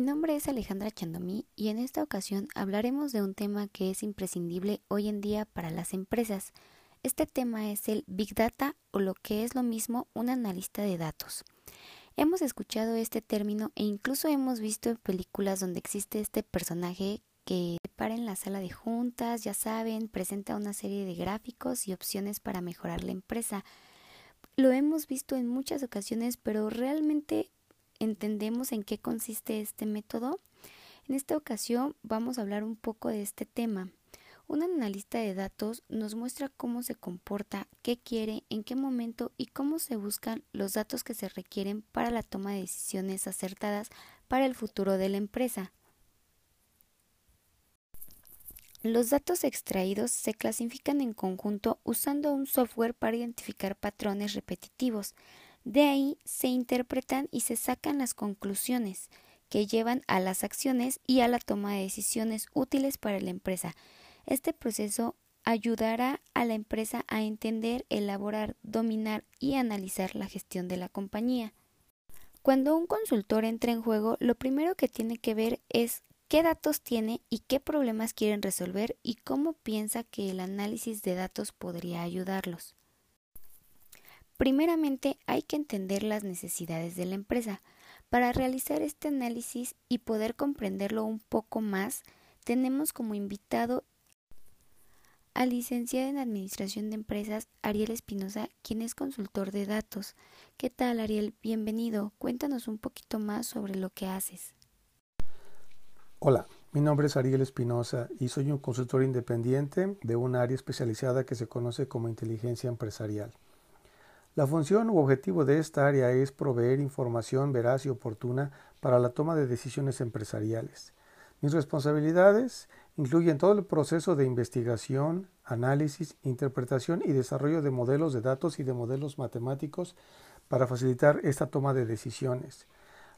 Mi nombre es Alejandra Chandomí y en esta ocasión hablaremos de un tema que es imprescindible hoy en día para las empresas. Este tema es el Big Data o lo que es lo mismo un analista de datos. Hemos escuchado este término e incluso hemos visto en películas donde existe este personaje que para en la sala de juntas, ya saben, presenta una serie de gráficos y opciones para mejorar la empresa. Lo hemos visto en muchas ocasiones, pero realmente entendemos en qué consiste este método? En esta ocasión vamos a hablar un poco de este tema. Un analista de datos nos muestra cómo se comporta, qué quiere, en qué momento y cómo se buscan los datos que se requieren para la toma de decisiones acertadas para el futuro de la empresa. Los datos extraídos se clasifican en conjunto usando un software para identificar patrones repetitivos. De ahí se interpretan y se sacan las conclusiones que llevan a las acciones y a la toma de decisiones útiles para la empresa. Este proceso ayudará a la empresa a entender, elaborar, dominar y analizar la gestión de la compañía. Cuando un consultor entra en juego, lo primero que tiene que ver es qué datos tiene y qué problemas quieren resolver y cómo piensa que el análisis de datos podría ayudarlos. Primeramente hay que entender las necesidades de la empresa. Para realizar este análisis y poder comprenderlo un poco más, tenemos como invitado al licenciado en Administración de Empresas, Ariel Espinosa, quien es consultor de datos. ¿Qué tal, Ariel? Bienvenido. Cuéntanos un poquito más sobre lo que haces. Hola, mi nombre es Ariel Espinosa y soy un consultor independiente de un área especializada que se conoce como inteligencia empresarial. La función u objetivo de esta área es proveer información veraz y oportuna para la toma de decisiones empresariales. Mis responsabilidades incluyen todo el proceso de investigación, análisis, interpretación y desarrollo de modelos de datos y de modelos matemáticos para facilitar esta toma de decisiones.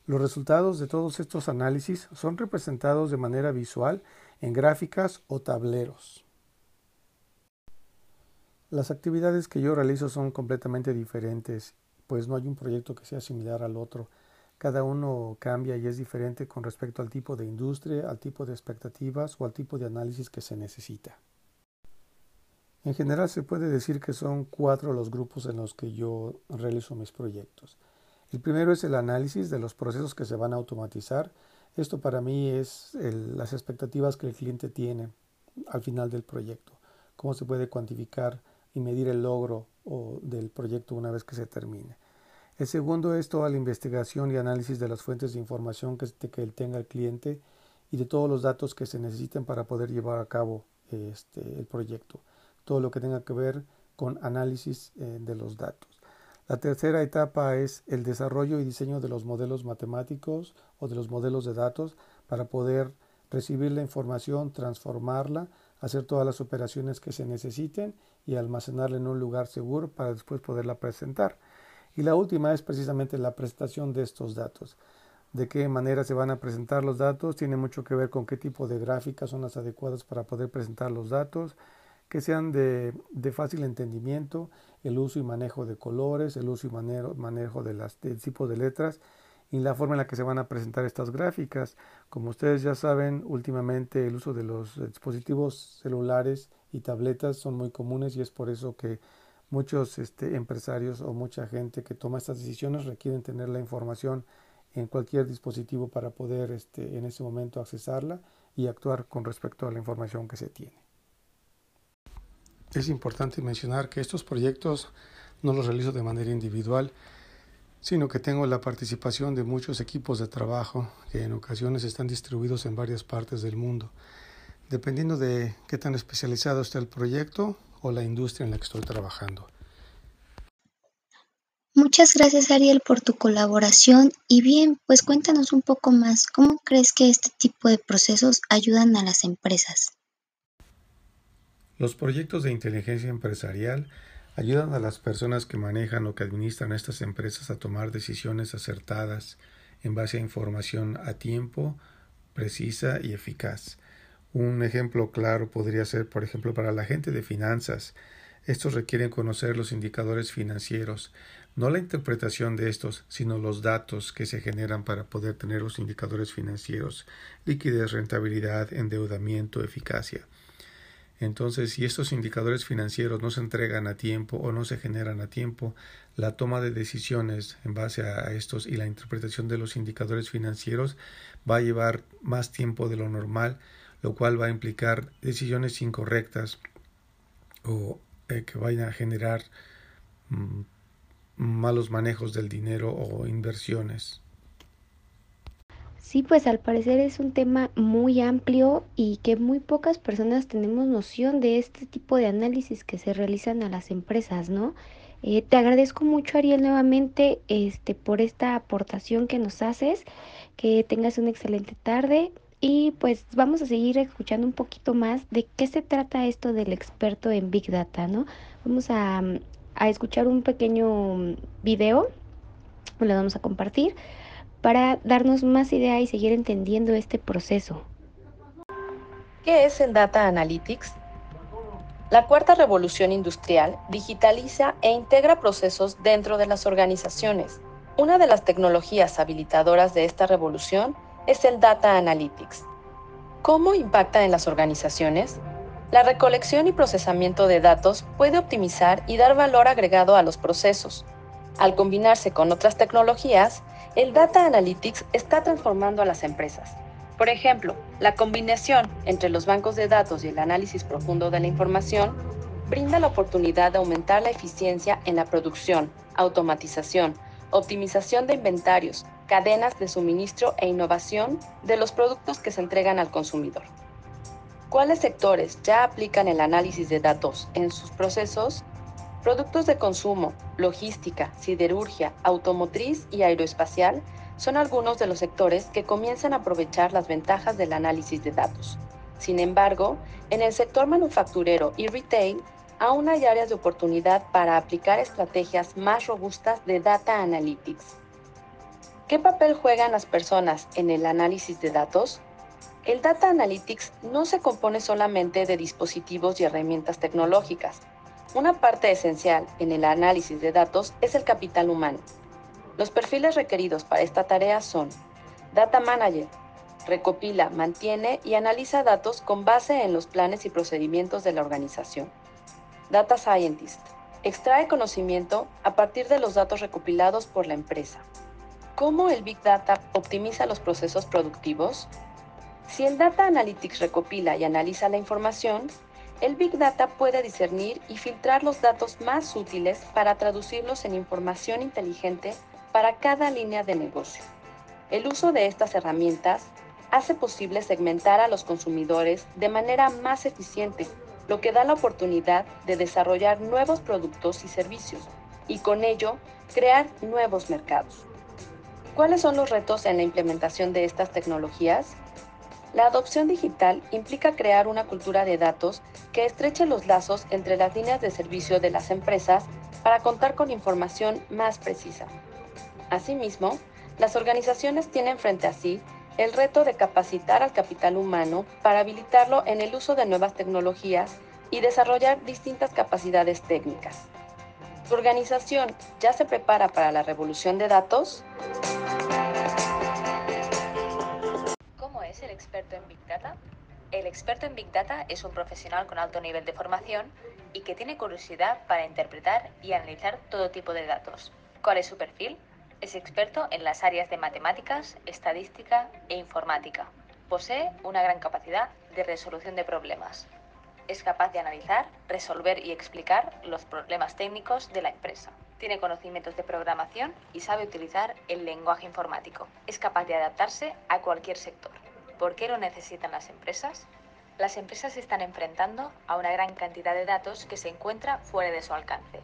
Los resultados de todos estos análisis son representados de manera visual en gráficas o tableros. Las actividades que yo realizo son completamente diferentes, pues no hay un proyecto que sea similar al otro. Cada uno cambia y es diferente con respecto al tipo de industria, al tipo de expectativas o al tipo de análisis que se necesita. En general se puede decir que son cuatro los grupos en los que yo realizo mis proyectos. El primero es el análisis de los procesos que se van a automatizar. Esto para mí es las expectativas que el cliente tiene al final del proyecto. Cómo se puede cuantificar y medir el logro del proyecto una vez que se termine. El segundo es toda la investigación y análisis de las fuentes de información que, que tenga el cliente y de todos los datos que se necesiten para poder llevar a cabo este, el proyecto. Todo lo que tenga que ver con análisis eh, de los datos. La tercera etapa es el desarrollo y diseño de los modelos matemáticos o de los modelos de datos para poder recibir la información, transformarla, hacer todas las operaciones que se necesiten y almacenarla en un lugar seguro para después poderla presentar. Y la última es precisamente la presentación de estos datos. De qué manera se van a presentar los datos tiene mucho que ver con qué tipo de gráficas son las adecuadas para poder presentar los datos, que sean de, fácil entendimiento, el uso y manejo de colores, el uso y manejo, manejo de los tipos de letras y la forma en la que se van a presentar estas gráficas. Como ustedes ya saben, últimamente el uso de los dispositivos celulares y tabletas son muy comunes y es por eso que muchos este, empresarios o mucha gente que toma estas decisiones requieren tener la información en cualquier dispositivo para poder este, en ese momento accesarla y actuar con respecto a la información que se tiene. Es importante mencionar que estos proyectos no los realizo de manera individual, sino que tengo la participación de muchos equipos de trabajo que en ocasiones están distribuidos en varias partes del mundo, dependiendo de qué tan especializado está el proyecto o la industria en la que estoy trabajando. Muchas gracias Ariel por tu colaboración y bien, pues cuéntanos un poco más, ¿cómo crees que este tipo de procesos ayudan a las empresas? Los proyectos de inteligencia empresarial ayudan a las personas que manejan o que administran estas empresas a tomar decisiones acertadas en base a información a tiempo, precisa y eficaz. Un ejemplo claro podría ser, por ejemplo, para la gente de finanzas. Estos requieren conocer los indicadores financieros, no la interpretación de estos, sino los datos que se generan para poder tener los indicadores financieros, liquidez, rentabilidad, endeudamiento, eficacia. Entonces, si estos indicadores financieros no se entregan a tiempo o no se generan a tiempo, la toma de decisiones en base a estos y la interpretación de los indicadores financieros va a llevar más tiempo de lo normal, lo cual va a implicar decisiones incorrectas o eh, que vayan a generar mm, malos manejos del dinero o inversiones. Sí, pues al parecer es un tema muy amplio y que muy pocas personas tenemos noción de este tipo de análisis que se realizan a las empresas, ¿no? Eh, te agradezco mucho, Ariel, nuevamente este, por esta aportación que nos haces. Que tengas una excelente tarde y pues vamos a seguir escuchando un poquito más de qué se trata esto del experto en Big Data, ¿no? Vamos a, a escuchar un pequeño video, lo vamos a compartir para darnos más idea y seguir entendiendo este proceso. ¿Qué es el Data Analytics? La cuarta revolución industrial digitaliza e integra procesos dentro de las organizaciones. Una de las tecnologías habilitadoras de esta revolución es el Data Analytics. ¿Cómo impacta en las organizaciones? La recolección y procesamiento de datos puede optimizar y dar valor agregado a los procesos. Al combinarse con otras tecnologías, el Data Analytics está transformando a las empresas. Por ejemplo, la combinación entre los bancos de datos y el análisis profundo de la información brinda la oportunidad de aumentar la eficiencia en la producción, automatización, optimización de inventarios, cadenas de suministro e innovación de los productos que se entregan al consumidor. ¿Cuáles sectores ya aplican el análisis de datos en sus procesos? Productos de consumo, logística, siderurgia, automotriz y aeroespacial son algunos de los sectores que comienzan a aprovechar las ventajas del análisis de datos. Sin embargo, en el sector manufacturero y retail, aún hay áreas de oportunidad para aplicar estrategias más robustas de data analytics. ¿Qué papel juegan las personas en el análisis de datos? El Data Analytics no se compone solamente de dispositivos y herramientas tecnológicas, una parte esencial en el análisis de datos es el capital humano. Los perfiles requeridos para esta tarea son Data Manager, recopila, mantiene y analiza datos con base en los planes y procedimientos de la organización. Data Scientist, extrae conocimiento a partir de los datos recopilados por la empresa. ¿Cómo el Big Data optimiza los procesos productivos? Si el Data Analytics recopila y analiza la información, el Big Data puede discernir y filtrar los datos más útiles para traducirlos en información inteligente para cada línea de negocio. El uso de estas herramientas hace posible segmentar a los consumidores de manera más eficiente, lo que da la oportunidad de desarrollar nuevos productos y servicios y con ello crear nuevos mercados. ¿Cuáles son los retos en la implementación de estas tecnologías? La adopción digital implica crear una cultura de datos que estreche los lazos entre las líneas de servicio de las empresas para contar con información más precisa. Asimismo, las organizaciones tienen frente a sí el reto de capacitar al capital humano para habilitarlo en el uso de nuevas tecnologías y desarrollar distintas capacidades técnicas. ¿Tu organización ya se prepara para la revolución de datos? El experto en Big Data? El experto en Big Data es un profesional con alto nivel de formación y que tiene curiosidad para interpretar y analizar todo tipo de datos. ¿Cuál es su perfil? Es experto en las áreas de matemáticas, estadística e informática. Posee una gran capacidad de resolución de problemas. Es capaz de analizar, resolver y explicar los problemas técnicos de la empresa. Tiene conocimientos de programación y sabe utilizar el lenguaje informático. Es capaz de adaptarse a cualquier sector. ¿Por qué lo necesitan las empresas? Las empresas se están enfrentando a una gran cantidad de datos que se encuentra fuera de su alcance,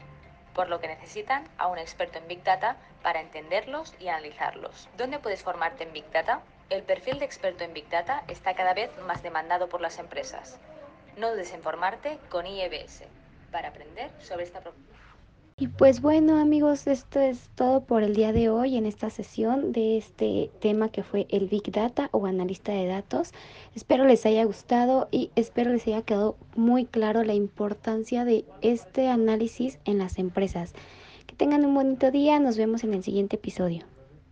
por lo que necesitan a un experto en Big Data para entenderlos y analizarlos. ¿Dónde puedes formarte en Big Data? El perfil de experto en Big Data está cada vez más demandado por las empresas. No dudes en formarte con IEBS para aprender sobre esta. Y pues bueno amigos, esto es todo por el día de hoy en esta sesión de este tema que fue el Big Data o analista de datos. Espero les haya gustado y espero les haya quedado muy claro la importancia de este análisis en las empresas. Que tengan un bonito día, nos vemos en el siguiente episodio.